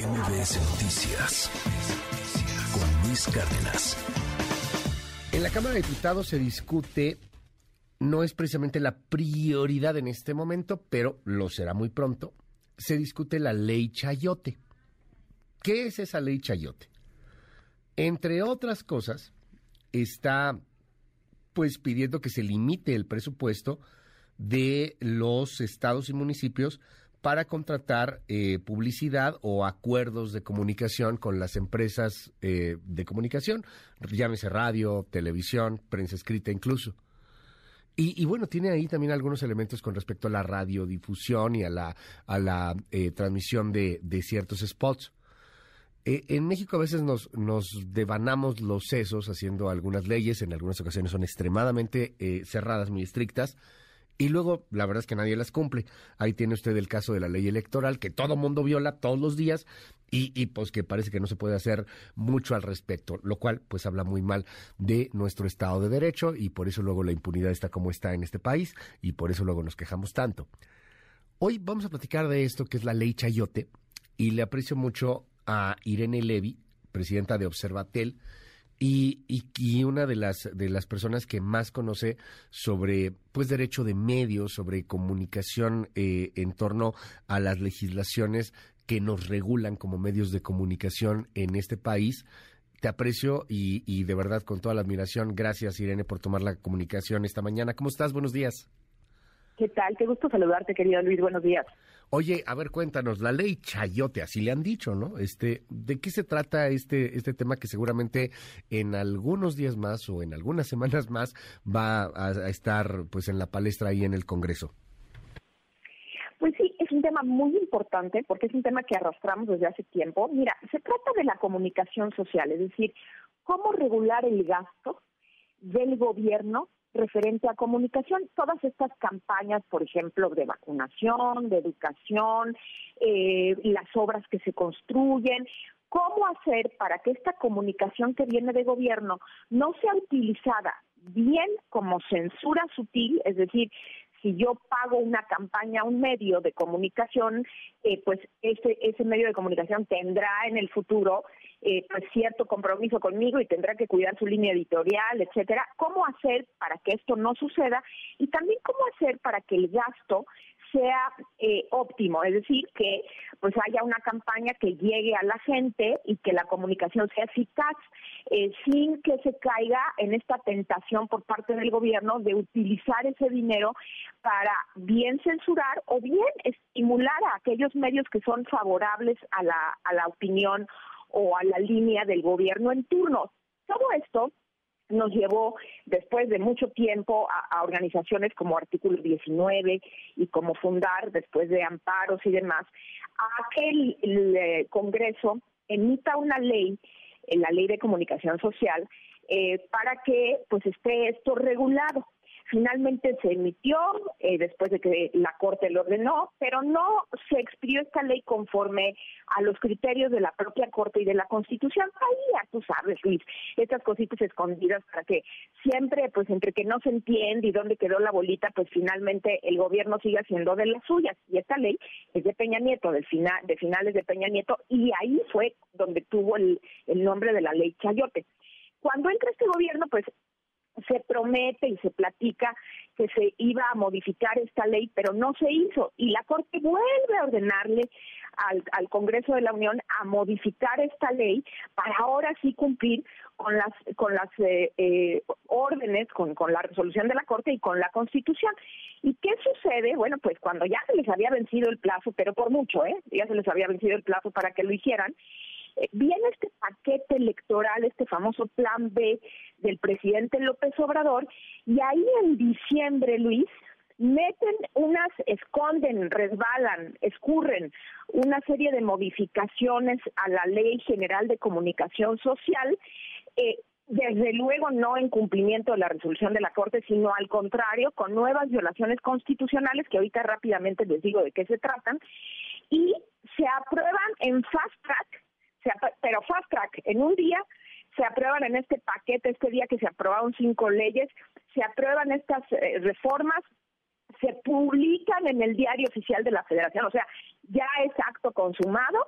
MBS Noticias con Luis Cárdenas. En la Cámara de Diputados se discute, no es precisamente la prioridad en este momento, pero lo será muy pronto, se discute la ley Chayote. ¿Qué es esa ley Chayote? Entre otras cosas, está pues pidiendo que se limite el presupuesto de los estados y municipios para contratar eh, publicidad o acuerdos de comunicación con las empresas eh, de comunicación, llámese radio, televisión, prensa escrita incluso. Y, bueno, tiene ahí también algunos elementos con respecto a la radiodifusión y a la, a la eh, transmisión de, de, ciertos spots. en México a veces nos, nos devanamos los sesos haciendo algunas leyes, en algunas ocasiones son extremadamente cerradas, muy estrictas, y luego, la verdad es que nadie las cumple. Ahí tiene usted el caso de la ley electoral, que todo mundo viola todos los días y, y, pues que parece que no se puede hacer mucho al respecto, lo cual pues habla muy mal de nuestro Estado de Derecho y por eso luego la impunidad está como está en este país y por eso luego nos quejamos tanto. Hoy vamos a platicar de esto que es la ley Chayote y le aprecio mucho a Irene Levy, presidenta de Observatel, y, y, una de las, de las personas que más conoce sobre pues derecho de medios, sobre comunicación eh, en torno a las legislaciones que nos regulan como medios de comunicación en este país. Te aprecio y, y de verdad con toda la admiración. Gracias Irene por tomar la comunicación esta mañana. ¿Cómo estás? Buenos días. ¿Qué tal? Qué gusto saludarte, querido Luis. Buenos días. Oye, a ver, cuéntanos, la ley Chayote, así le han dicho, ¿no? Este, ¿de qué se trata este este tema que seguramente en algunos días más o en algunas semanas más va a, estar pues en la palestra ahí en el Congreso? Pues sí, es un tema muy importante porque es un tema que arrastramos desde hace tiempo. Mira, se trata de la comunicación social, es decir, cómo regular el gasto del gobierno referente a comunicación. Todas estas campañas, por ejemplo, de vacunación, de educación, eh, las obras que se construyen, ¿cómo hacer para que esta comunicación que viene de gobierno no sea utilizada bien como censura sutil, es decir, si yo pago una campaña a un medio de comunicación, eh, pues ese, ese medio de comunicación tendrá en el futuro eh, pues cierto compromiso conmigo y tendrá que cuidar su línea editorial, etcétera. ¿Cómo hacer para que esto no suceda? Y también cómo hacer para que el gasto sea eh, óptimo, es decir, que pues haya una campaña que llegue a la gente y que la comunicación sea eficaz, eh, sin que se caiga en esta tentación por parte del gobierno de utilizar ese dinero para bien censurar o bien estimular a aquellos medios que son favorables a la, a la opinión o a la línea del gobierno en turno. Todo esto nos llevó, después de mucho tiempo, a, organizaciones como Artículo 19 y como Fundar, después de amparos y demás, a que el, eh, Congreso emita una ley, eh, la Ley de Comunicación Social, eh, para que pues esté esto regulado. Finalmente se emitió eh, después de que la Corte lo ordenó, pero no se expidió esta ley conforme a los criterios de la propia Corte y de la Constitución. Ahí tú sabes, Luis, estas cositas escondidas para que siempre, pues entre que no se entiende y dónde quedó la bolita, pues finalmente el gobierno sigue haciendo de las suyas. Y esta ley es de Peña Nieto, del final, de finales de Peña Nieto, y ahí fue donde tuvo el, el nombre de la ley Chayote. Cuando entra este gobierno, pues se promete y se platica que se iba a modificar esta ley, pero no se hizo. Y la Corte vuelve a ordenarle al, al Congreso de la Unión a modificar esta ley para ahora sí cumplir con las con las eh, eh, órdenes, con, con la resolución de la Corte y con la Constitución. ¿Y qué sucede? Bueno, pues cuando ya se les había vencido el plazo, pero por mucho, ¿eh? Ya se les había vencido el plazo para que lo hicieran, viene este paquete electoral, este famoso plan B del presidente López Obrador, y ahí en diciembre, Luis, meten unas, esconden, resbalan, escurren una serie de modificaciones a la Ley General de Comunicación Social, eh, desde luego no en cumplimiento de la resolución de la Corte, sino al contrario, con nuevas violaciones constitucionales, que ahorita rápidamente les digo de qué se tratan, y se aprueban en fast track pero fast track, en un día se aprueban en este paquete, este día que se aprobaron cinco leyes, se aprueban estas eh, reformas, se publican en el diario oficial de la Federación, o sea, ya es acto consumado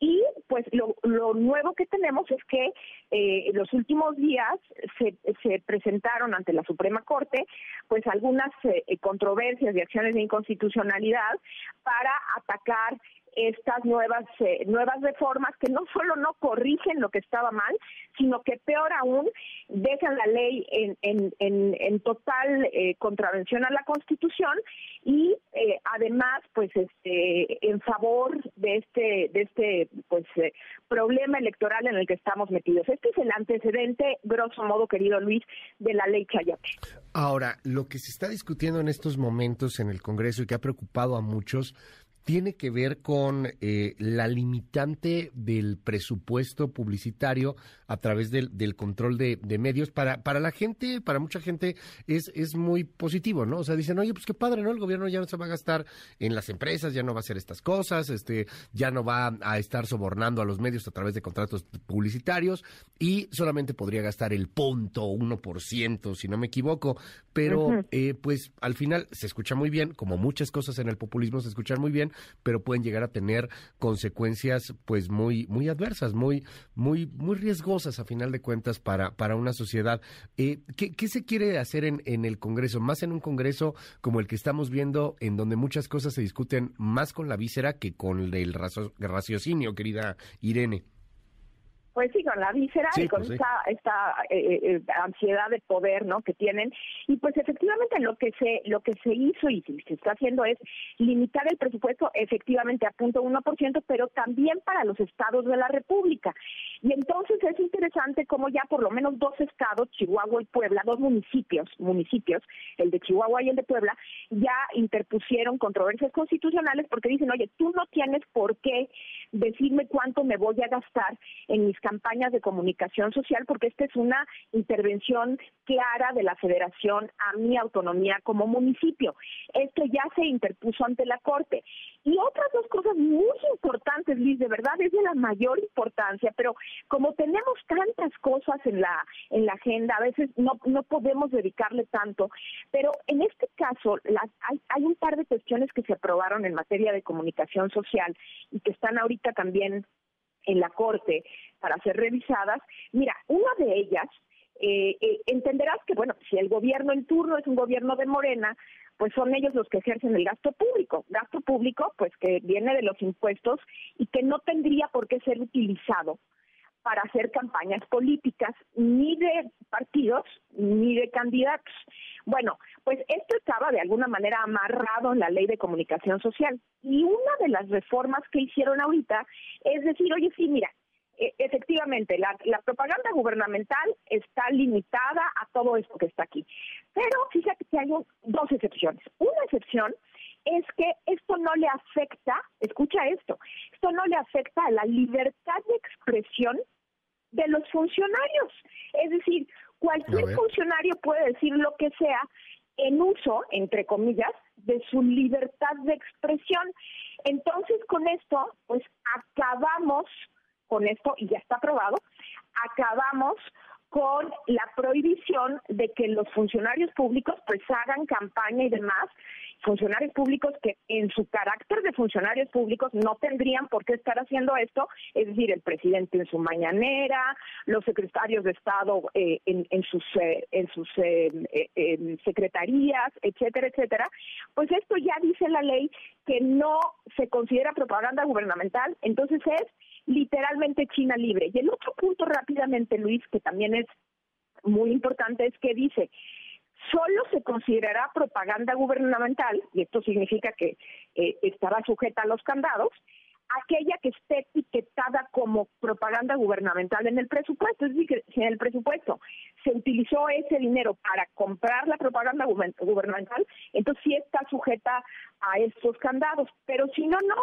y pues lo, nuevo que tenemos es que eh, en los últimos días se, se, presentaron ante la Suprema Corte pues algunas eh, controversias y acciones de inconstitucionalidad para atacar estas nuevas eh, nuevas reformas que no solo no corrigen lo que estaba mal, sino que peor aún dejan la ley en, en, en, total eh, contravención a la Constitución y eh, además pues este en favor de este de este pues problema electoral en el que estamos metidos. Este es el antecedente, grosso modo, querido Luis, de la ley Chayote. Ahora, lo que se está discutiendo en estos momentos en el Congreso y que ha preocupado a muchos tiene que ver con eh, la limitante del presupuesto publicitario a través del, control de, medios. Para, para la gente, para mucha gente, es, es muy positivo, ¿no? O sea, dicen, oye, pues qué padre, ¿no? El gobierno ya no se va a gastar en las empresas, ya no va a hacer estas cosas, este, ya no va a estar sobornando a los medios a través de contratos publicitarios y solamente podría gastar el punto uno por ciento, si no me equivoco. Pero, eh, pues, al final se escucha muy bien, como muchas cosas en el populismo se escuchan muy bien, pero pueden llegar a tener consecuencias pues muy muy adversas, muy muy muy riesgosas a final de cuentas para para una sociedad. Eh, ¿qué, ¿qué, se quiere hacer en, en el Congreso? Más en un Congreso como el que estamos viendo, en donde muchas cosas se discuten más con la víscera que con el raciocinio, querida Irene. Pues sí, con la víscera y con pues esta, esta eh, eh, eh, ansiedad de poder, ¿no? Que tienen y pues efectivamente lo que se lo que se hizo y se está haciendo es limitar el presupuesto efectivamente a punto uno por ciento, pero también para los estados de la República. Y entonces es interesante como ya por lo menos dos estados, Chihuahua y Puebla, dos municipios, municipios, el de Chihuahua y el de Puebla, ya interpusieron controversias constitucionales porque dicen, oye, tú no tienes por qué decirme cuánto me voy a gastar en mis campañas de comunicación social, porque esta es una intervención clara de la federación a mi autonomía como municipio. Esto ya se interpuso ante la Corte. Y otras dos cosas muy importantes, Liz, de verdad es de la mayor importancia, pero como tenemos tantas cosas en la en la agenda, a veces no, no podemos dedicarle tanto, pero en este caso hay, hay un par de cuestiones que se aprobaron en materia de comunicación social y que están ahorita también en la Corte para ser revisadas. Mira, una de ellas, eh, eh, entenderás que, bueno, si el gobierno en turno es un gobierno de Morena, pues son ellos los que ejercen el gasto público. Gasto público, pues que viene de los impuestos y que no tendría por qué ser utilizado para hacer campañas políticas, ni de partidos, ni de candidatos. Bueno, pues esto estaba de alguna manera amarrado en la ley de comunicación social. Y una de las reformas que hicieron ahorita es decir, oye, sí, mira, e, efectivamente, la, propaganda gubernamental está limitada a todo esto que está aquí. Pero fíjate que hay dos excepciones. Una excepción es que esto no le afecta, escucha esto, esto no le afecta a la libertad de expresión de los funcionarios. Es decir, cualquier funcionario puede decir lo que sea en uso, entre comillas, de su libertad de expresión. Entonces, con esto, pues acabamos con esto, y ya está aprobado, acabamos con la prohibición de que los funcionarios públicos pues hagan campaña y demás funcionarios públicos que en su carácter de funcionarios públicos no tendrían por qué estar haciendo esto, es decir, el presidente en su mañanera, los secretarios de Estado eh, en, sus, eh, en sus eh, secretarías, etcétera, etcétera, pues esto ya dice la ley que no se considera propaganda gubernamental, entonces es literalmente China libre. Y el otro punto rápidamente, Luis, que también es muy importante, es que dice, solo se considerará propaganda gubernamental, y esto significa que eh, estará sujeta a los candados, aquella que esté etiquetada como propaganda gubernamental en el presupuesto. Es decir, que si en el presupuesto se utilizó ese dinero para comprar la propaganda gubernamental, entonces sí está sujeta a estos candados, pero si no, no.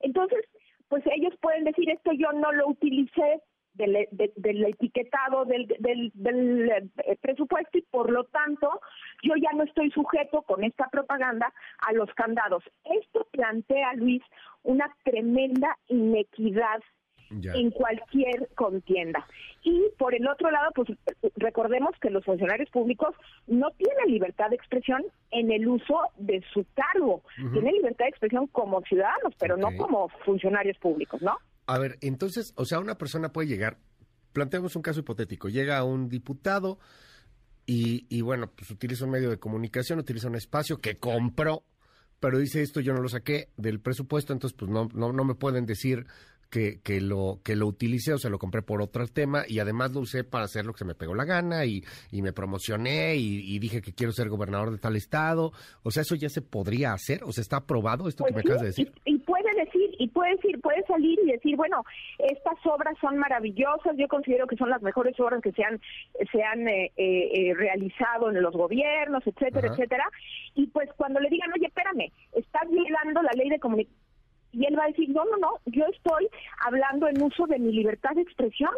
Entonces, pues ellos pueden decir esto yo no lo utilicé del, del etiquetado del, del, del, eh, presupuesto y por lo tanto yo ya no estoy sujeto con esta propaganda a los candados. Esto plantea, Luis, una tremenda inequidad en cualquier contienda. Y por el otro lado, pues recordemos que los funcionarios públicos no tienen libertad de expresión en el uso de su cargo. Tienen libertad de expresión como ciudadanos, pero no como funcionarios públicos, ¿no? A ver, entonces, o sea, una persona puede llegar, planteamos un caso hipotético, llega un diputado y, y bueno, pues utiliza un medio de comunicación, utiliza un espacio que compró, pero dice esto yo no lo saqué del presupuesto, entonces pues no, no, no me pueden decir que, que, lo, que lo utilicé o se lo compré por otro tema y además lo usé para hacer lo que se me pegó la gana y, y me promocioné y, y, dije que quiero ser gobernador de tal estado. O sea, ¿eso ya se podría hacer? ¿O sea, está aprobado esto pues que me sí, acabas de decir? Y, y, puede decir, y puede decir, puede salir y decir, bueno, estas obras son maravillosas, yo considero que son las mejores obras que se han, se han eh, eh, realizado en los gobiernos, etcétera, Ajá. etcétera. Y pues cuando le digan, oye, espérame, estás violando la ley de comunicación y él va a decir, no, no, no, yo estoy hablando en uso de mi libertad de expresión.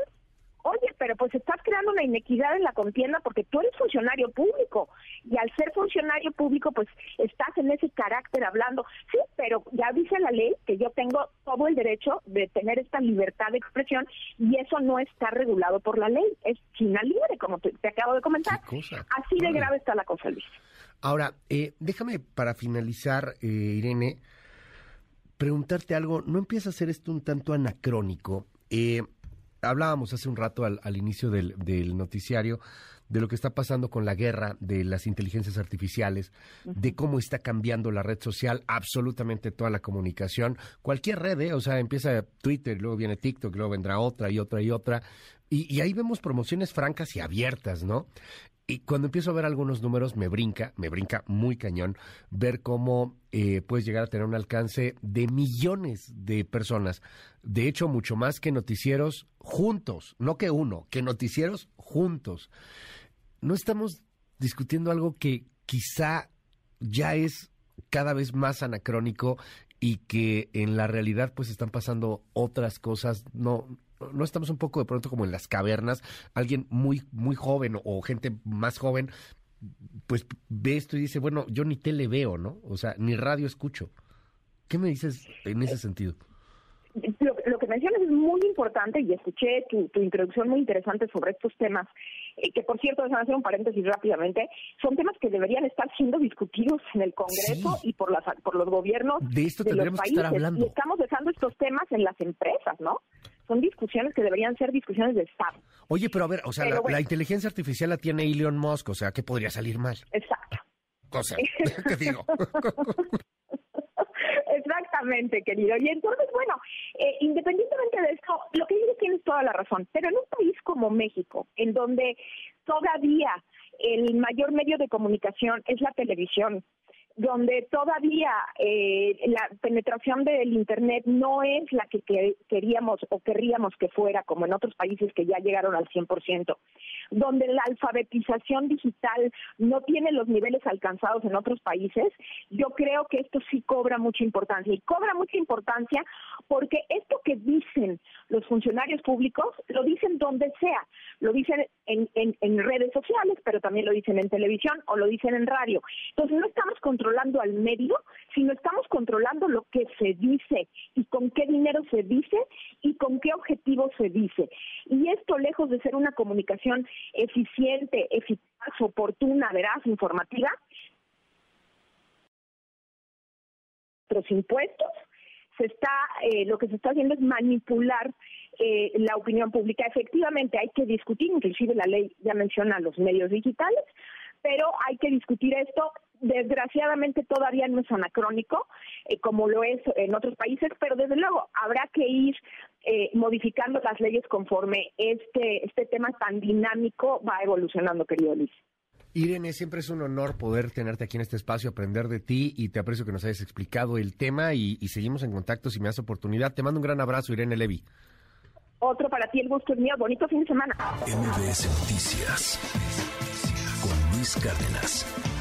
Oye, pero pues estás creando una inequidad en la contienda porque tú eres funcionario público y al ser funcionario público pues estás en ese carácter hablando. Sí, pero ya dice la ley que yo tengo todo el derecho de tener esta libertad de expresión y eso no está regulado por la ley. Es China libre, como te, te acabo de comentar. Así de grave está la cosa, Luis. Ahora, eh, déjame para finalizar, eh, Irene, preguntarte algo, ¿no empieza a ser esto un tanto anacrónico? Eh, hablábamos hace un rato al, al inicio del, del, noticiario de lo que está pasando con la guerra de las inteligencias artificiales, uh -huh. de cómo está cambiando la red social, absolutamente toda la comunicación, cualquier red, ¿eh? o sea, empieza Twitter, luego viene TikTok, luego vendrá otra y otra y otra, y, y ahí vemos promociones francas y abiertas, ¿no? Y cuando empiezo a ver algunos números, me brinca, me brinca muy cañón, ver cómo eh, puedes llegar a tener un alcance de millones de personas. De hecho, mucho más que noticieros juntos, no que uno, que noticieros juntos. No estamos discutiendo algo que quizá ya es cada vez más anacrónico y que en la realidad pues están pasando otras cosas, no, no estamos un poco de pronto como en las cavernas, alguien muy, muy joven o gente más joven, pues ve esto y dice, bueno, yo ni tele veo, ¿no? O sea, ni radio escucho. ¿Qué me dices en ese sentido? Lo, lo que mencionas es muy importante y escuché tu, tu introducción muy interesante sobre estos temas, eh, que por cierto, déjame hacer un paréntesis rápidamente, son temas que deberían estar siendo discutidos en el Congreso Sí. y por, las, por los gobiernos De esto de los países. estar hablando. Y estamos dejando estos temas en las empresas, ¿no? Son discusiones que deberían ser discusiones de Estado. Oye, pero a ver, o sea, la, bueno. la inteligencia artificial la tiene Elon Musk, o sea, ¿qué podría salir mal? Exacto. O sea, ¿qué digo? Querido. Y entonces, bueno, eh, independientemente de esto, lo que dices tienes toda la razón, pero en un país como México, en donde todavía el mayor medio de comunicación es la televisión, donde todavía eh, la penetración del Internet no es la que queríamos o querríamos que fuera, como en otros países que ya llegaron al 100%, donde la alfabetización digital no tiene los niveles alcanzados en otros países, yo creo que esto sí cobra mucha importancia. Y cobra mucha importancia porque esto que dicen los funcionarios públicos, lo dicen donde sea, lo dicen en, en, redes sociales, pero también lo dicen en televisión o lo dicen en radio. Entonces no estamos controlando al medio, sino estamos controlando lo que se dice y con qué dinero se dice y con qué objetivo se dice. Y esto, lejos de ser una comunicación eficiente, eficaz, oportuna, veraz, informativa, los impuestos, se está, eh, lo que se está haciendo es manipular eh, la opinión pública. Efectivamente, hay que discutir, inclusive la ley ya menciona los medios digitales, pero hay que discutir esto. Desgraciadamente todavía no es anacrónico, eh, como lo es en otros países, pero desde luego habrá que ir eh, modificando las leyes conforme este, este tema tan dinámico va evolucionando, querido Luis. Irene, siempre es un honor poder tenerte aquí en este espacio, aprender de ti y te aprecio que nos hayas explicado el tema y, y seguimos en contacto si me das oportunidad. Te mando un gran abrazo, Irene Levy. Otro para ti, el gusto es mío. Bonito fin de semana. MBS Noticias con Luis Cárdenas.